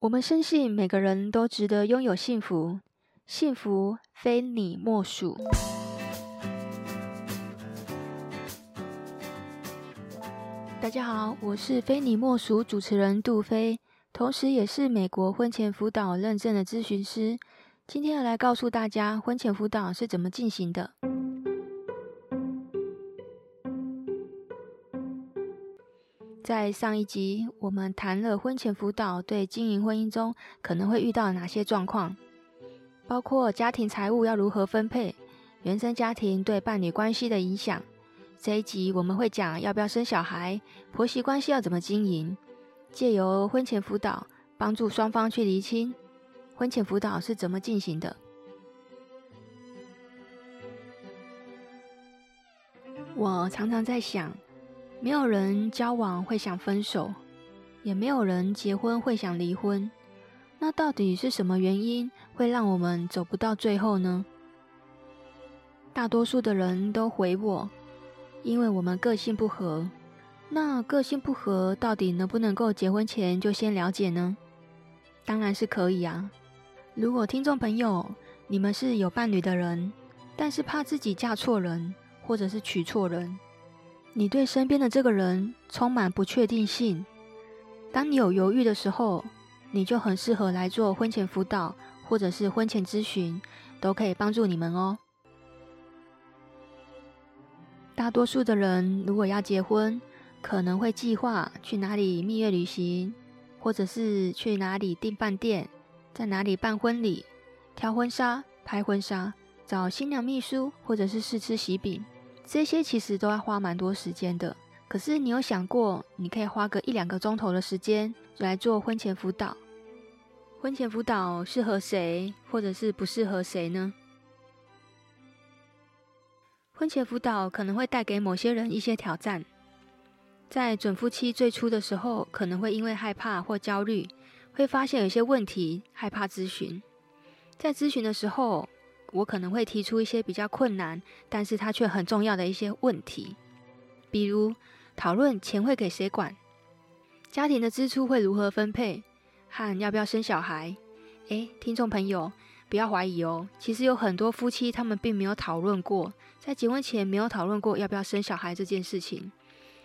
我们深信每个人都值得拥有幸福，幸福非你莫属。大家好，我是非你莫属主持人杜菲，同时也是美国婚前辅导认证的咨询师。今天要来告诉大家，婚前辅导是怎么进行的。在上一集，我们谈了婚前辅导对经营婚姻中可能会遇到哪些状况，包括家庭财务要如何分配，原生家庭对伴侣关系的影响。这一集我们会讲要不要生小孩，婆媳关系要怎么经营，借由婚前辅导帮助双方去厘清婚前辅导是怎么进行的。我常常在想。没有人交往会想分手，也没有人结婚会想离婚。那到底是什么原因会让我们走不到最后呢？大多数的人都回我，因为我们个性不合。那个性不合到底能不能够结婚前就先了解呢？当然是可以啊。如果听众朋友你们是有伴侣的人，但是怕自己嫁错人，或者是娶错人。你对身边的这个人充满不确定性，当你有犹豫的时候，你就很适合来做婚前辅导或者是婚前咨询，都可以帮助你们哦。大多数的人如果要结婚，可能会计划去哪里蜜月旅行，或者是去哪里订饭店，在哪里办婚礼、挑婚纱、拍婚纱、找新娘秘书，或者是试吃喜饼。这些其实都要花蛮多时间的，可是你有想过，你可以花个一两个钟头的时间来做婚前辅导？婚前辅导适合谁，或者是不适合谁呢？婚前辅导可能会带给某些人一些挑战，在准夫妻最初的时候，可能会因为害怕或焦虑，会发现有些问题，害怕咨询，在咨询的时候。我可能会提出一些比较困难，但是它却很重要的一些问题，比如讨论钱会给谁管，家庭的支出会如何分配，和要不要生小孩。诶，听众朋友，不要怀疑哦，其实有很多夫妻他们并没有讨论过，在结婚前没有讨论过要不要生小孩这件事情。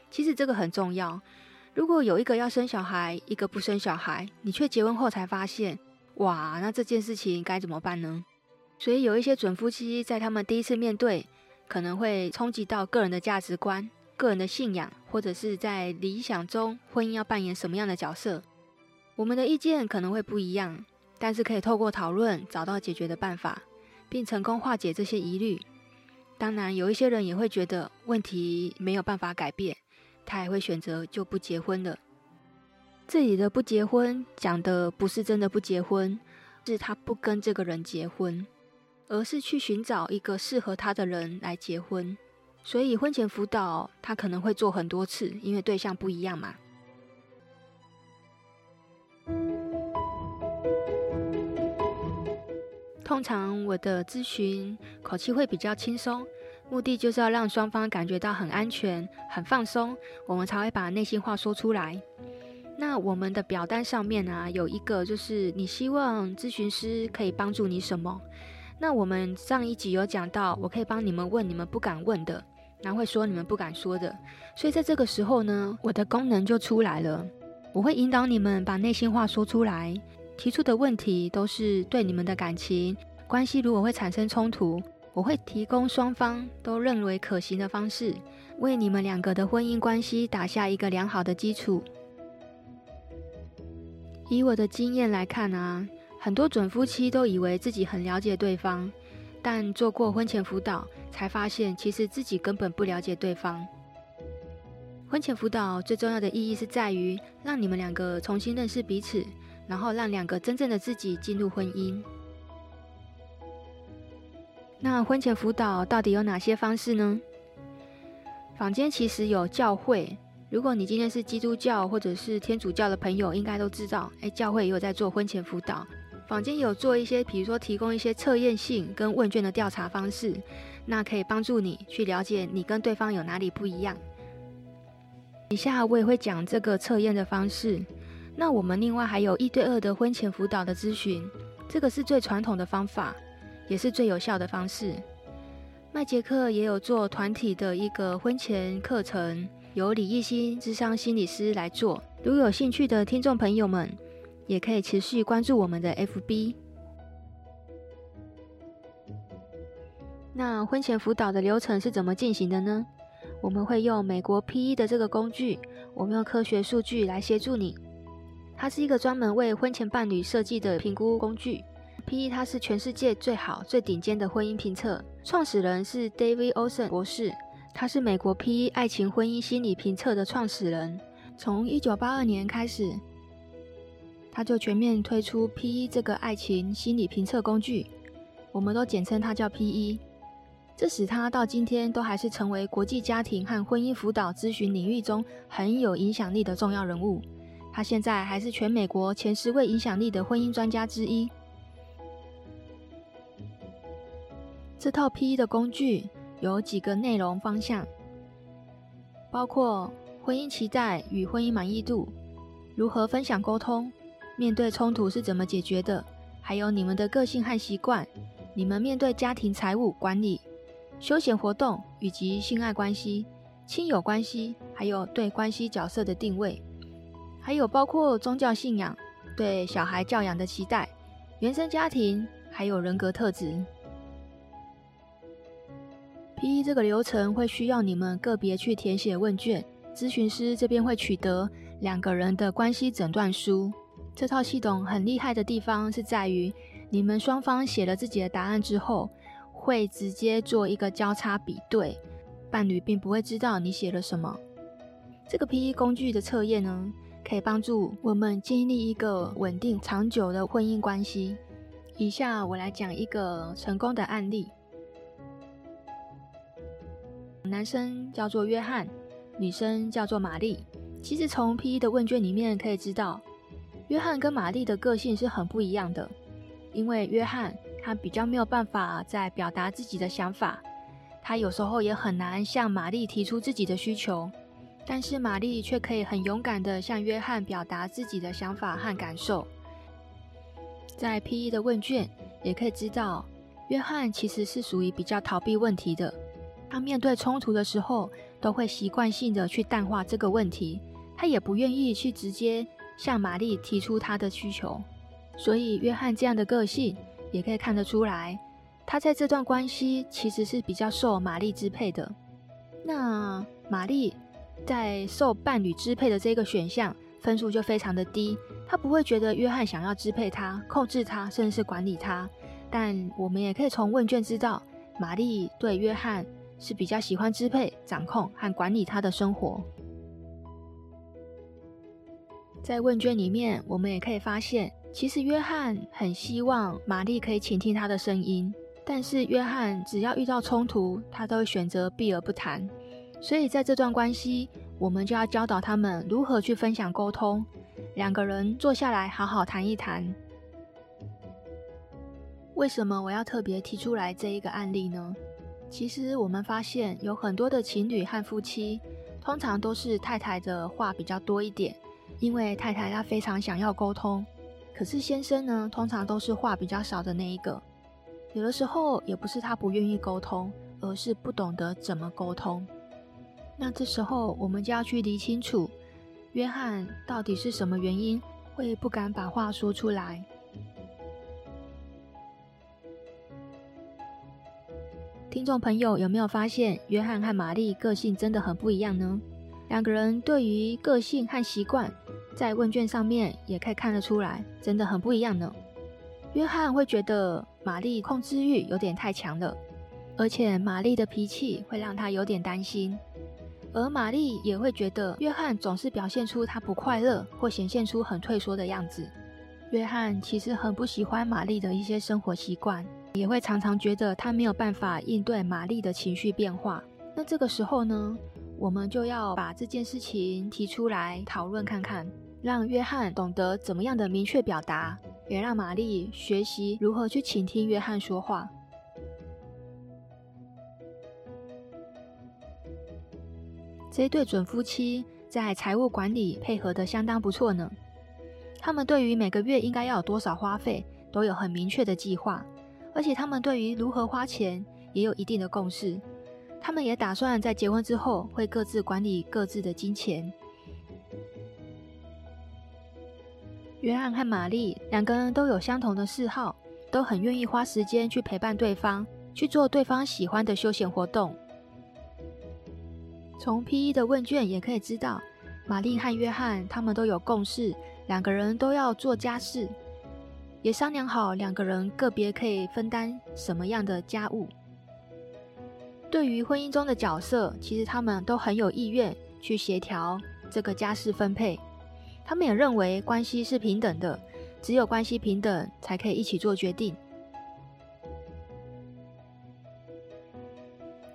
其实这个很重要。如果有一个要生小孩，一个不生小孩，你却结婚后才发现，哇，那这件事情该怎么办呢？所以有一些准夫妻在他们第一次面对，可能会冲击到个人的价值观、个人的信仰，或者是在理想中婚姻要扮演什么样的角色。我们的意见可能会不一样，但是可以透过讨论找到解决的办法，并成功化解这些疑虑。当然，有一些人也会觉得问题没有办法改变，他也会选择就不结婚了。这里的不结婚讲的不是真的不结婚，是他不跟这个人结婚。而是去寻找一个适合他的人来结婚，所以婚前辅导他可能会做很多次，因为对象不一样嘛。通常我的咨询口气会比较轻松，目的就是要让双方感觉到很安全、很放松，我们才会把内心话说出来。那我们的表单上面啊，有一个就是你希望咨询师可以帮助你什么？那我们上一集有讲到，我可以帮你们问你们不敢问的，然后会说你们不敢说的。所以在这个时候呢，我的功能就出来了。我会引导你们把内心话说出来，提出的问题都是对你们的感情关系，如果会产生冲突，我会提供双方都认为可行的方式，为你们两个的婚姻关系打下一个良好的基础。以我的经验来看啊。很多准夫妻都以为自己很了解对方，但做过婚前辅导才发现，其实自己根本不了解对方。婚前辅导最重要的意义是在于让你们两个重新认识彼此，然后让两个真正的自己进入婚姻。那婚前辅导到底有哪些方式呢？坊间其实有教会，如果你今天是基督教或者是天主教的朋友，应该都知道，诶，教会也有在做婚前辅导。坊间有做一些，比如说提供一些测验性跟问卷的调查方式，那可以帮助你去了解你跟对方有哪里不一样。以下我也会讲这个测验的方式，那我们另外还有一对二的婚前辅导的咨询，这个是最传统的方法，也是最有效的方式。麦杰克也有做团体的一个婚前课程，由李艺兴智商心理师来做。如有兴趣的听众朋友们，也可以持续关注我们的 FB。那婚前辅导的流程是怎么进行的呢？我们会用美国 PE 的这个工具，我们用科学数据来协助你。它是一个专门为婚前伴侣设计的评估工具。PE 它是全世界最好、最顶尖的婚姻评测，创始人是 David Olson 博士，他是美国 PE 爱情婚姻心理评测的创始人。从一九八二年开始，他就全面推出 PE 这个爱情心理评测工具，我们都简称它叫 PE。这使他到今天都还是成为国际家庭和婚姻辅导咨询领域中很有影响力的重要人物。他现在还是全美国前十位影响力的婚姻专家之一。这套 PE 的工具有几个内容方向，包括婚姻期待与婚姻满意度，如何分享沟通，面对冲突是怎么解决的，还有你们的个性和习惯，你们面对家庭财务管理。休闲活动以及性爱关系、亲友关系，还有对关系角色的定位，还有包括宗教信仰、对小孩教养的期待、原生家庭，还有人格特质。PE 这个流程会需要你们个别去填写问卷，咨询师这边会取得两个人的关系诊断书。这套系统很厉害的地方是在于，你们双方写了自己的答案之后。会直接做一个交叉比对，伴侣并不会知道你写了什么。这个 PE 工具的测验呢，可以帮助我们建立一个稳定长久的婚姻关系。以下我来讲一个成功的案例。男生叫做约翰，女生叫做玛丽。其实从 PE 的问卷里面可以知道，约翰跟玛丽的个性是很不一样的，因为约翰。他比较没有办法在表达自己的想法，他有时候也很难向玛丽提出自己的需求，但是玛丽却可以很勇敢的向约翰表达自己的想法和感受。在 PE 的问卷也可以知道，约翰其实是属于比较逃避问题的，他面对冲突的时候都会习惯性的去淡化这个问题，他也不愿意去直接向玛丽提出他的需求，所以约翰这样的个性。也可以看得出来，他在这段关系其实是比较受玛丽支配的。那玛丽在受伴侣支配的这个选项分数就非常的低，他不会觉得约翰想要支配他、控制他，甚至是管理他。但我们也可以从问卷知道，玛丽对约翰是比较喜欢支配、掌控和管理他的生活。在问卷里面，我们也可以发现。其实约翰很希望玛丽可以倾听他的声音，但是约翰只要遇到冲突，他都会选择避而不谈。所以在这段关系，我们就要教导他们如何去分享沟通，两个人坐下来好好谈一谈。为什么我要特别提出来这一个案例呢？其实我们发现有很多的情侣和夫妻，通常都是太太的话比较多一点，因为太太她非常想要沟通。可是先生呢，通常都是话比较少的那一个。有的时候也不是他不愿意沟通，而是不懂得怎么沟通。那这时候我们就要去理清楚，约翰到底是什么原因会不敢把话说出来。听众朋友有没有发现，约翰和玛丽个性真的很不一样呢？两个人对于个性和习惯。在问卷上面也可以看得出来，真的很不一样呢。约翰会觉得玛丽控制欲有点太强了，而且玛丽的脾气会让他有点担心。而玛丽也会觉得约翰总是表现出他不快乐或显现出很退缩的样子。约翰其实很不喜欢玛丽的一些生活习惯，也会常常觉得他没有办法应对玛丽的情绪变化。那这个时候呢，我们就要把这件事情提出来讨论看看。让约翰懂得怎么样的明确表达，也让玛丽学习如何去倾听约翰说话。这对准夫妻在财务管理配合得相当不错呢。他们对于每个月应该要有多少花费都有很明确的计划，而且他们对于如何花钱也有一定的共识。他们也打算在结婚之后会各自管理各自的金钱。约翰和玛丽两个人都有相同的嗜好，都很愿意花时间去陪伴对方，去做对方喜欢的休闲活动。从 P1 的问卷也可以知道，玛丽和约翰他们都有共识，两个人都要做家事，也商量好两个人个别可以分担什么样的家务。对于婚姻中的角色，其实他们都很有意愿去协调这个家事分配。他们也认为关系是平等的，只有关系平等，才可以一起做决定。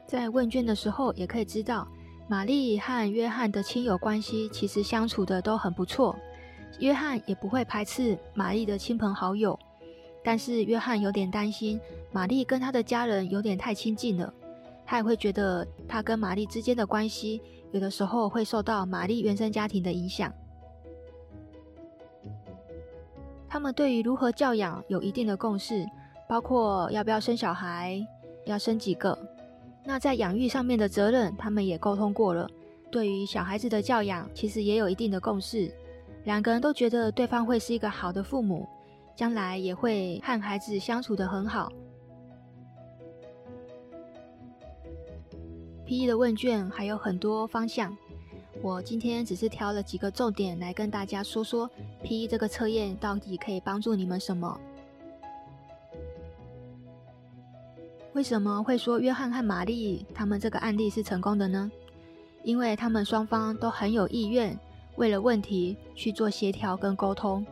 在问卷的时候，也可以知道，玛丽和约翰的亲友关系其实相处的都很不错。约翰也不会排斥玛丽的亲朋好友，但是约翰有点担心，玛丽跟他的家人有点太亲近了。他也会觉得，他跟玛丽之间的关系，有的时候会受到玛丽原生家庭的影响。他们对于如何教养有一定的共识，包括要不要生小孩，要生几个。那在养育上面的责任，他们也沟通过了。对于小孩子的教养，其实也有一定的共识。两个人都觉得对方会是一个好的父母，将来也会和孩子相处得很好。P.E. 的问卷还有很多方向，我今天只是挑了几个重点来跟大家说说，P.E. 这个测验到底可以帮助你们什么？为什么会说约翰和玛丽他们这个案例是成功的呢？因为他们双方都很有意愿，为了问题去做协调跟沟通。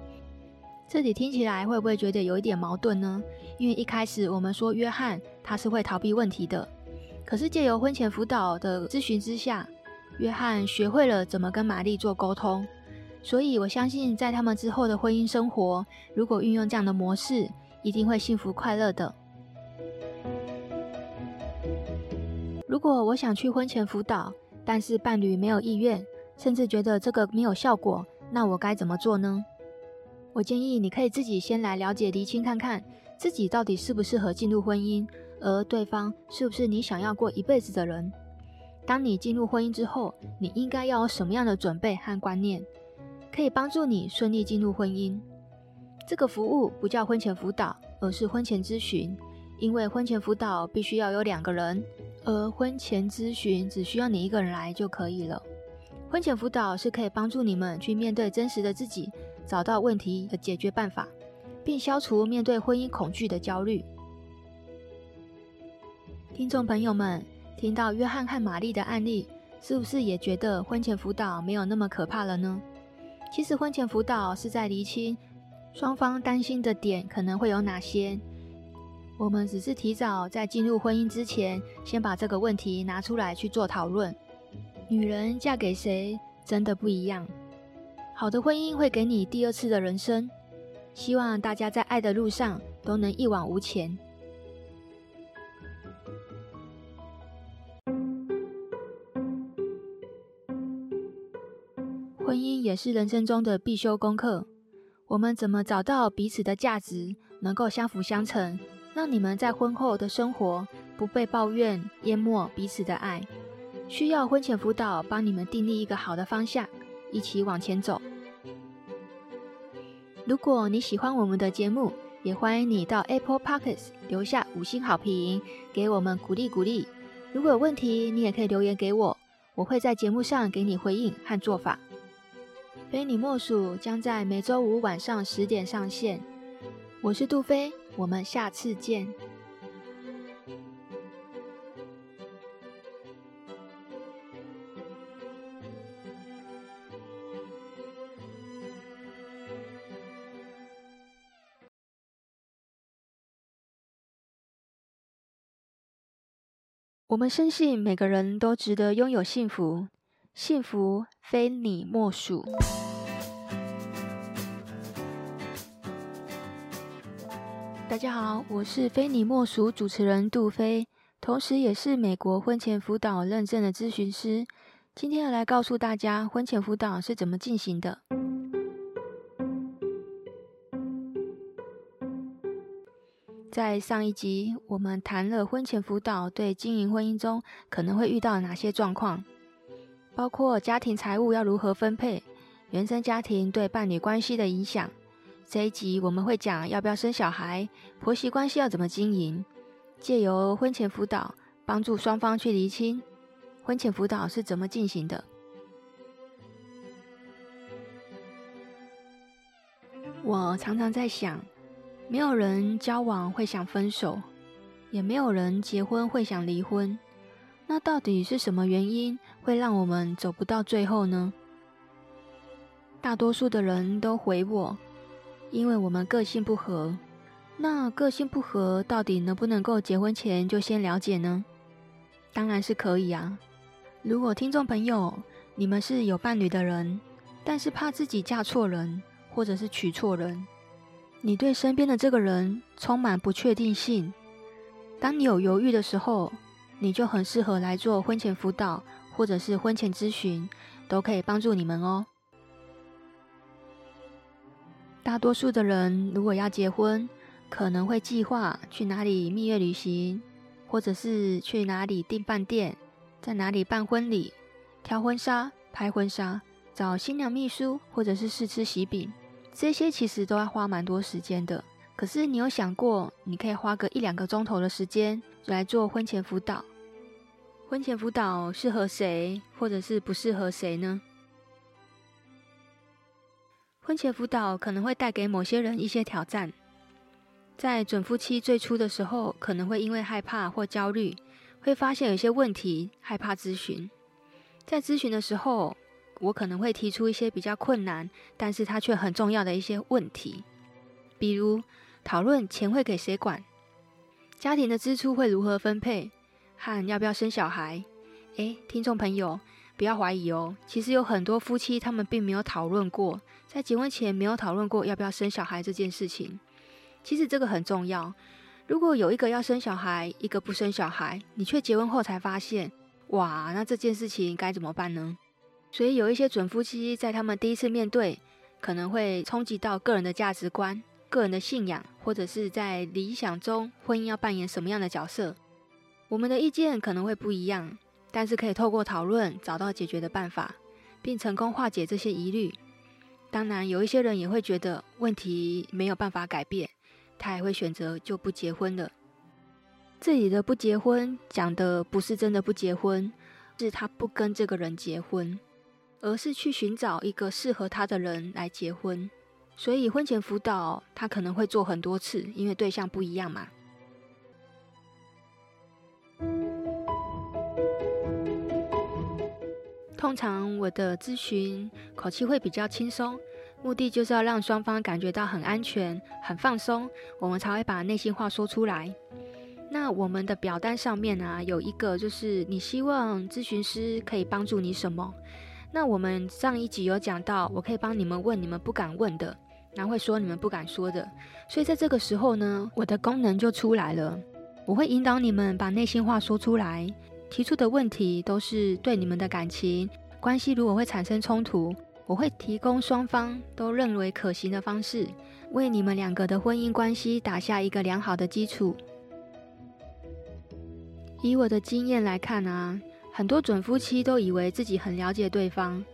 这里听起来会不会觉得有一点矛盾呢？因为一开始我们说约翰他是会逃避问题的。可是借由婚前辅导的咨询之下，约翰学会了怎么跟玛丽做沟通，所以我相信在他们之后的婚姻生活，如果运用这样的模式，一定会幸福快乐的。如果我想去婚前辅导，但是伴侣没有意愿，甚至觉得这个没有效果，那我该怎么做呢？我建议你可以自己先来了解、厘清看看，自己到底适不适合进入婚姻。而对方是不是你想要过一辈子的人？当你进入婚姻之后，你应该要有什么样的准备和观念，可以帮助你顺利进入婚姻？这个服务不叫婚前辅导，而是婚前咨询。因为婚前辅导必须要有两个人，而婚前咨询只需要你一个人来就可以了。婚前辅导是可以帮助你们去面对真实的自己，找到问题的解决办法，并消除面对婚姻恐惧的焦虑。听众朋友们，听到约翰和玛丽的案例，是不是也觉得婚前辅导没有那么可怕了呢？其实婚前辅导是在厘清双方担心的点可能会有哪些。我们只是提早在进入婚姻之前，先把这个问题拿出来去做讨论。女人嫁给谁真的不一样。好的婚姻会给你第二次的人生。希望大家在爱的路上都能一往无前。婚姻也是人生中的必修功课。我们怎么找到彼此的价值，能够相辅相成，让你们在婚后的生活不被抱怨淹没彼此的爱？需要婚前辅导帮你们订立一个好的方向，一起往前走。如果你喜欢我们的节目，也欢迎你到 Apple Podcast 留下五星好评，给我们鼓励鼓励。如果有问题，你也可以留言给我，我会在节目上给你回应和做法。非你莫属将在每周五晚上十点上线。我是杜飞，我们下次见。我们深信每个人都值得拥有幸福。幸福非你莫属。大家好我是非你莫属主持人杜飞同时也是美国婚前辅导认证的咨询师。今天要来告诉大家婚前辅导是怎么进行的。在上一集我们谈了婚前辅导对经营婚姻中可能会遇到哪些状况。包括家庭财务要如何分配，原生家庭对伴侣关系的影响。这一集我们会讲要不要生小孩，婆媳关系要怎么经营，借由婚前辅导帮助双方去厘清婚前辅导是怎么进行的。我常常在想。没有人交往会想分手，也没有人结婚会想离婚。那到底是什么原因会让我们走不到最后呢？大多数的人都回我，因为我们个性不合。那个性不合到底能不能够结婚前就先了解呢？当然是可以啊。如果听众朋友你们是有伴侣的人，但是怕自己嫁错人，或者是娶错人。你对身边的这个人充满不确定性，当你有犹豫的时候，你就很适合来做婚前辅导或者是婚前咨询，都可以帮助你们哦。大多数的人如果要结婚，可能会计划去哪里蜜月旅行，或者是去哪里订饭店，在哪里办婚礼、挑婚纱、拍婚纱、找新娘秘书，或者是试吃喜饼。这些其实都要花蛮多时间的，可是你有想过，你可以花个一两个钟头的时间来做婚前辅导？婚前辅导适合谁，或者是不适合谁呢？婚前辅导可能会带给某些人一些挑战，在准夫妻最初的时候，可能会因为害怕或焦虑，会发现有些问题，害怕咨询，在咨询的时候。我可能会提出一些比较困难，但是它却很重要的一些问题，比如讨论钱会给谁管，家庭的支出会如何分配，和要不要生小孩。诶，听众朋友，不要怀疑哦，其实有很多夫妻他们并没有讨论过，在结婚前没有讨论过要不要生小孩这件事情。其实这个很重要，如果有一个要生小孩，一个不生小孩，你却结婚后才发现，哇，那这件事情该怎么办呢？所以有一些准夫妻在他们第一次面对，可能会冲击到个人的价值观、个人的信仰，或者是在理想中婚姻要扮演什么样的角色。我们的意见可能会不一样，但是可以透过讨论找到解决的办法，并成功化解这些疑虑。当然，有一些人也会觉得问题没有办法改变，他也会选择就不结婚了。这里的不结婚讲的不是真的不结婚，是他不跟这个人结婚。而是去寻找一个适合他的人来结婚，所以婚前辅导他可能会做很多次，因为对象不一样嘛。通常我的咨询口气会比较轻松，目的就是要让双方感觉到很安全、很放松，我们才会把内心话说出来。那我们的表单上面啊，有一个就是你希望咨询师可以帮助你什么？那我们上一集有讲到，我可以帮你们问你们不敢问的，然会说你们不敢说的。所以在这个时候呢，我的功能就出来了。我会引导你们把内心话说出来，提出的问题都是对你们的感情关系，如果会产生冲突，我会提供双方都认为可行的方式，为你们两个的婚姻关系打下一个良好的基础。以我的经验来看啊。很多准夫妻都以为自己很了解对方，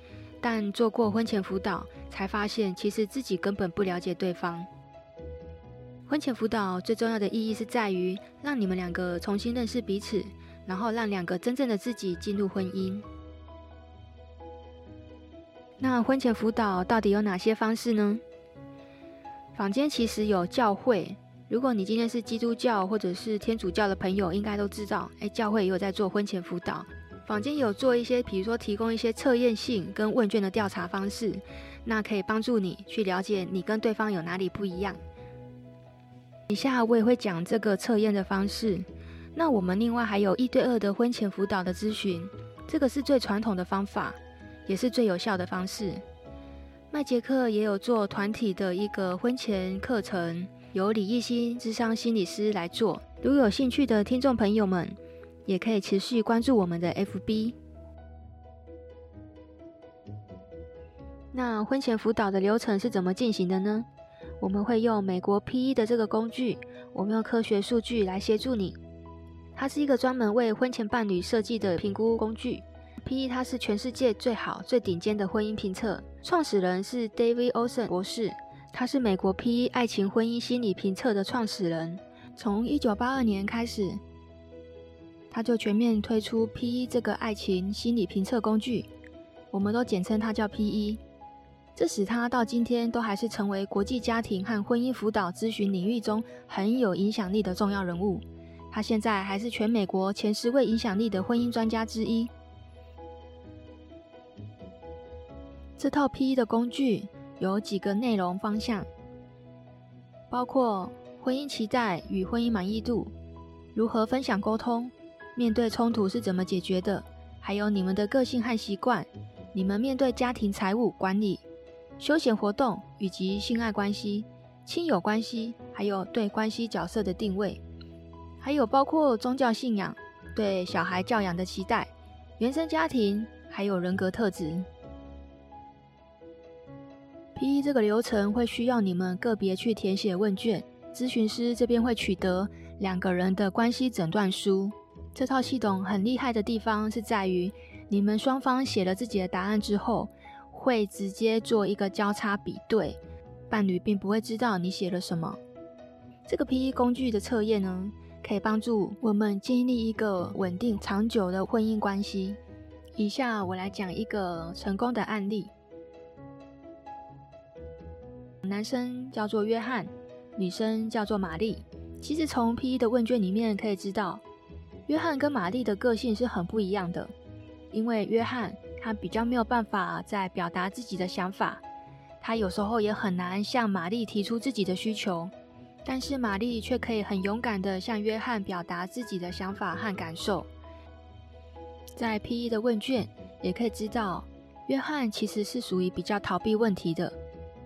但做过婚前辅导才发现，其实自己根本不了解对方。婚前辅导最重要的意义是在于让你们两个重新认识彼此，然后让两个真正的自己进入婚姻。那婚前辅导到底有哪些方式呢？坊间其实有教会，如果你今天是基督教或者是天主教的朋友，应该都知道，诶，教会也有在做婚前辅导。坊间有做一些，比如说提供一些测验性跟问卷的调查方式，那可以帮助你去了解你跟对方有哪里不一样。以下我也会讲这个测验的方式。那我们另外还有一对二的婚前辅导的咨询，这个是最传统的方法，也是最有效的方式。麦杰克也有做团体的一个婚前课程，由李艺兴智商心理师来做。如果有兴趣的听众朋友们，也可以持续关注我们的 FB。那婚前辅导的流程是怎么进行的呢？我们会用美国 PE 的这个工具，我们用科学数据来协助你。它是一个专门为婚前伴侣设计的评估工具。PE 它是全世界最好、最顶尖的婚姻评测，创始人是 David Olson 博士，他是美国 PE 爱情婚姻心理评测的创始人。从一九八二年开始，他就全面推出 PE 这个爱情心理评测工具，我们都简称它叫 PE。这使他到今天都还是成为国际家庭和婚姻辅导咨询领域中很有影响力的重要人物。他现在还是全美国前十位影响力的婚姻专家之一。这套 PE 的工具有几个内容方向，包括婚姻期待与婚姻满意度，如何分享沟通，面对冲突是怎么解决的，还有你们的个性和习惯，你们面对家庭财务管理。休闲活动以及性爱关系、亲友关系，还有对关系角色的定位，还有包括宗教信仰、对小孩教养的期待、原生家庭，还有人格特质。PE 这个流程会需要你们个别去填写问卷，咨询师这边会取得两个人的关系诊断书。这套系统很厉害的地方是在于，你们双方写了自己的答案之后。会直接做一个交叉比对，伴侣并不会知道你写了什么。这个 PE 工具的测验呢，可以帮助我们建立一个稳定长久的婚姻关系。以下我来讲一个成功的案例。男生叫做约翰，女生叫做玛丽。其实从 PE 的问卷里面可以知道，约翰跟玛丽的个性是很不一样的，因为约翰。他比较没有办法在表达自己的想法，他有时候也很难向玛丽提出自己的需求，但是玛丽却可以很勇敢的向约翰表达自己的想法和感受。在 PE 的问卷也可以知道，约翰其实是属于比较逃避问题的，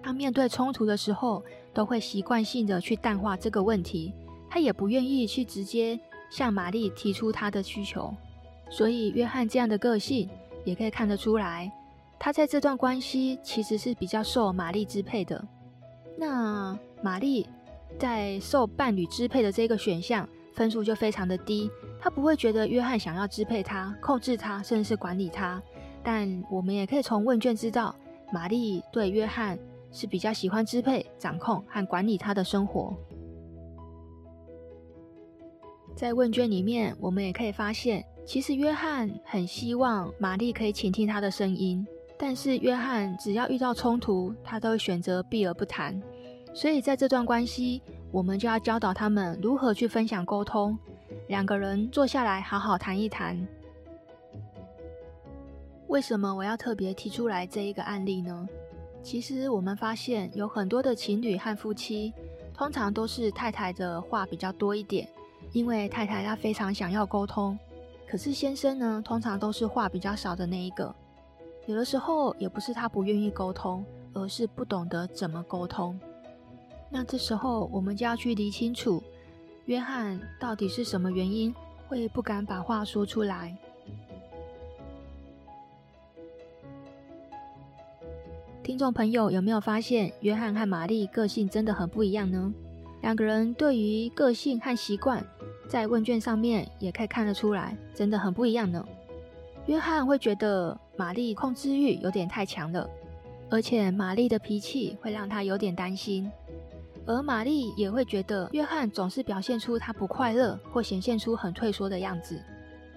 他面对冲突的时候都会习惯性的去淡化这个问题，他也不愿意去直接向玛丽提出他的需求，所以约翰这样的个性。也可以看得出来，他在这段关系其实是比较受玛丽支配的。那玛丽在受伴侣支配的这个选项分数就非常的低，他不会觉得约翰想要支配他、控制他，甚至是管理他。但我们也可以从问卷知道，玛丽对约翰是比较喜欢支配、掌控和管理他的生活。在问卷里面，我们也可以发现。其实约翰很希望玛丽可以倾听他的声音，但是约翰只要遇到冲突，他都会选择避而不谈。所以在这段关系，我们就要教导他们如何去分享沟通，两个人坐下来好好谈一谈。为什么我要特别提出来这一个案例呢？其实我们发现有很多的情侣和夫妻，通常都是太太的话比较多一点，因为太太她非常想要沟通。可是先生呢，通常都是话比较少的那一个。有的时候也不是他不愿意沟通，而是不懂得怎么沟通。那这时候我们就要去理清楚，约翰到底是什么原因会不敢把话说出来。听众朋友有没有发现，约翰和玛丽个性真的很不一样呢？两个人对于个性和习惯。在问卷上面也可以看得出来，真的很不一样呢。约翰会觉得玛丽控制欲有点太强了，而且玛丽的脾气会让他有点担心。而玛丽也会觉得约翰总是表现出他不快乐或显现出很退缩的样子。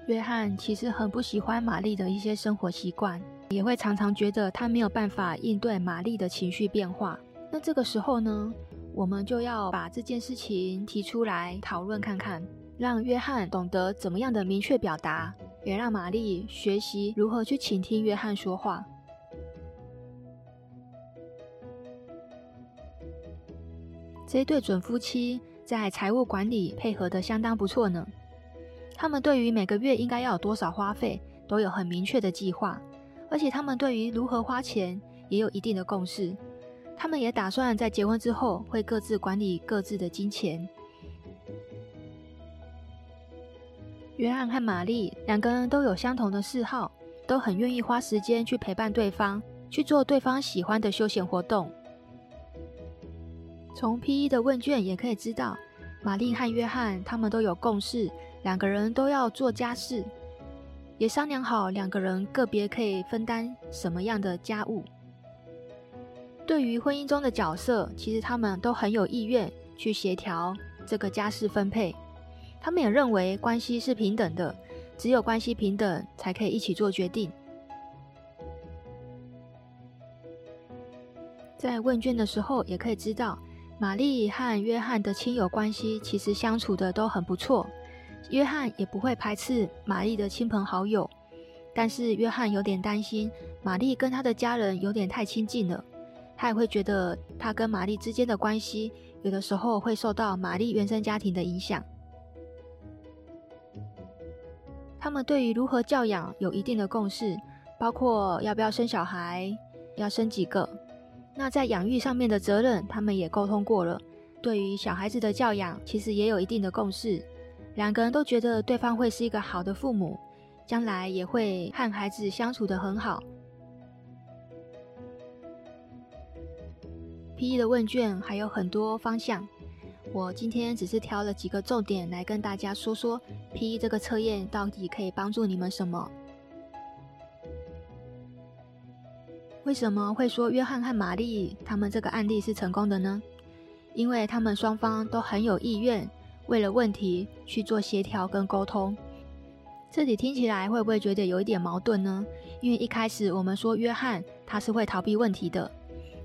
约翰其实很不喜欢玛丽的一些生活习惯，也会常常觉得他没有办法应对玛丽的情绪变化。那这个时候呢，我们就要把这件事情提出来讨论看看。让约翰懂得怎么样的明确表达，也让玛丽学习如何去倾听约翰说话。这一对准夫妻在财务管理配合得相当不错呢。他们对于每个月应该要有多少花费都有很明确的计划，而且他们对于如何花钱也有一定的共识。他们也打算在结婚之后会各自管理各自的金钱。约翰和玛丽两个人都有相同的嗜好，都很愿意花时间去陪伴对方，去做对方喜欢的休闲活动。从 P1 的问卷也可以知道，玛丽和约翰他们都有共识，两个人都要做家事，也商量好两个人个别可以分担什么样的家务。对于婚姻中的角色，其实他们都很有意愿去协调这个家事分配。他们也认为关系是平等的，只有关系平等，才可以一起做决定。在问卷的时候，也可以知道，玛丽和约翰的亲友关系其实相处的都很不错。约翰也不会排斥玛丽的亲朋好友，但是约翰有点担心，玛丽跟他的家人有点太亲近了。他也会觉得，他跟玛丽之间的关系，有的时候会受到玛丽原生家庭的影响。他们对于如何教养有一定的共识，包括要不要生小孩，要生几个。那在养育上面的责任，他们也沟通过了。对于小孩子的教养，其实也有一定的共识。两个人都觉得对方会是一个好的父母，将来也会和孩子相处得很好。P.E. 的问卷还有很多方向，我今天只是挑了几个重点来跟大家说说，P.E. 这个测验到底可以帮助你们什么。为什么会说约翰和玛丽他们这个案例是成功的呢？因为他们双方都很有意愿，为了问题去做协调跟沟通。这里听起来会不会觉得有一点矛盾呢？因为一开始我们说约翰他是会逃避问题的，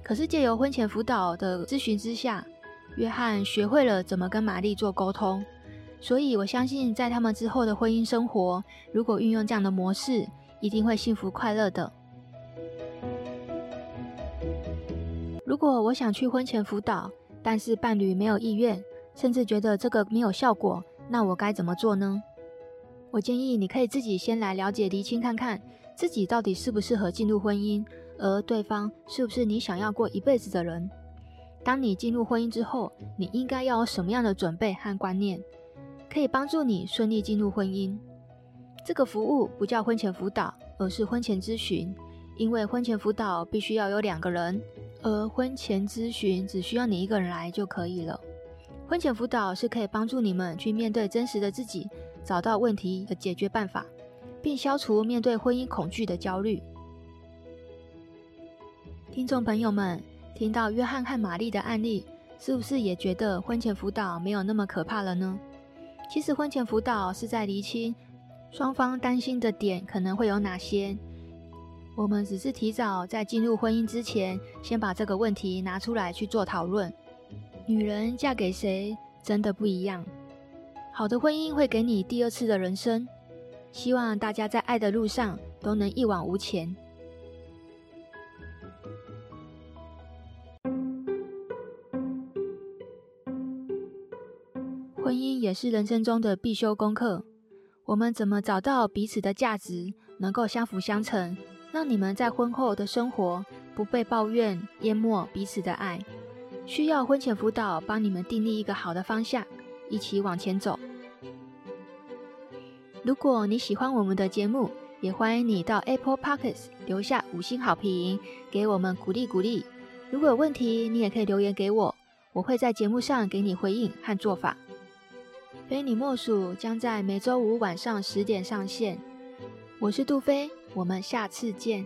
可是借由婚前辅导的咨询之下，约翰学会了怎么跟玛丽做沟通。所以我相信在他们之后的婚姻生活，如果运用这样的模式，一定会幸福快乐的。如果我想去婚前辅导，但是伴侣没有意愿，甚至觉得这个没有效果，那我该怎么做呢？我建议你可以自己先来了解、厘清，看看自己到底适不适合进入婚姻，而对方是不是你想要过一辈子的人。当你进入婚姻之后，你应该要有什么样的准备和观念，可以帮助你顺利进入婚姻？这个服务不叫婚前辅导，而是婚前咨询，因为婚前辅导必须要有两个人。而婚前咨询只需要你一个人来就可以了。婚前辅导是可以帮助你们去面对真实的自己，找到问题的解决办法，并消除面对婚姻恐惧的焦虑。听众朋友们，听到约翰和玛丽的案例，是不是也觉得婚前辅导没有那么可怕了呢？其实婚前辅导是在厘清双方担心的点可能会有哪些。我们只是提早在进入婚姻之前，先把这个问题拿出来去做讨论。女人嫁给谁真的不一样。好的婚姻会给你第二次的人生。希望大家在爱的路上都能一往无前。婚姻也是人生中的必修功课。我们怎么找到彼此的价值，能够相辅相成？让你们在婚后的生活不被抱怨淹没彼此的爱，需要婚前辅导帮你们订立一个好的方向，一起往前走。如果你喜欢我们的节目，也欢迎你到 Apple Pockets 留下五星好评，给我们鼓励鼓励。如果有问题，你也可以留言给我，我会在节目上给你回应和做法。非你莫属将在每周五晚上十点上线。我是杜飞。我们下次见。